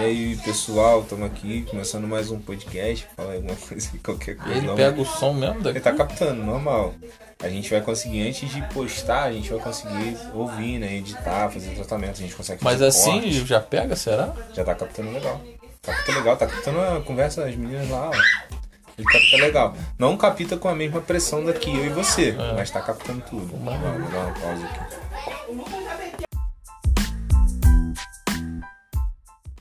E aí, pessoal, estamos aqui começando mais um podcast. Fala alguma coisa, qualquer coisa. Ele pega o som mesmo daqui? Ele está tá captando, normal. A gente vai conseguir, antes de postar, a gente vai conseguir ouvir, né? Editar, fazer tratamento, a gente consegue Mas assim corte. já pega, será? Já tá captando legal. Tá captando legal, tá captando a conversa das meninas lá, ó. Ele capta legal. Não capta com a mesma pressão daqui, eu e você. É. Mas tá captando tudo. Vamos dar uma pausa aqui.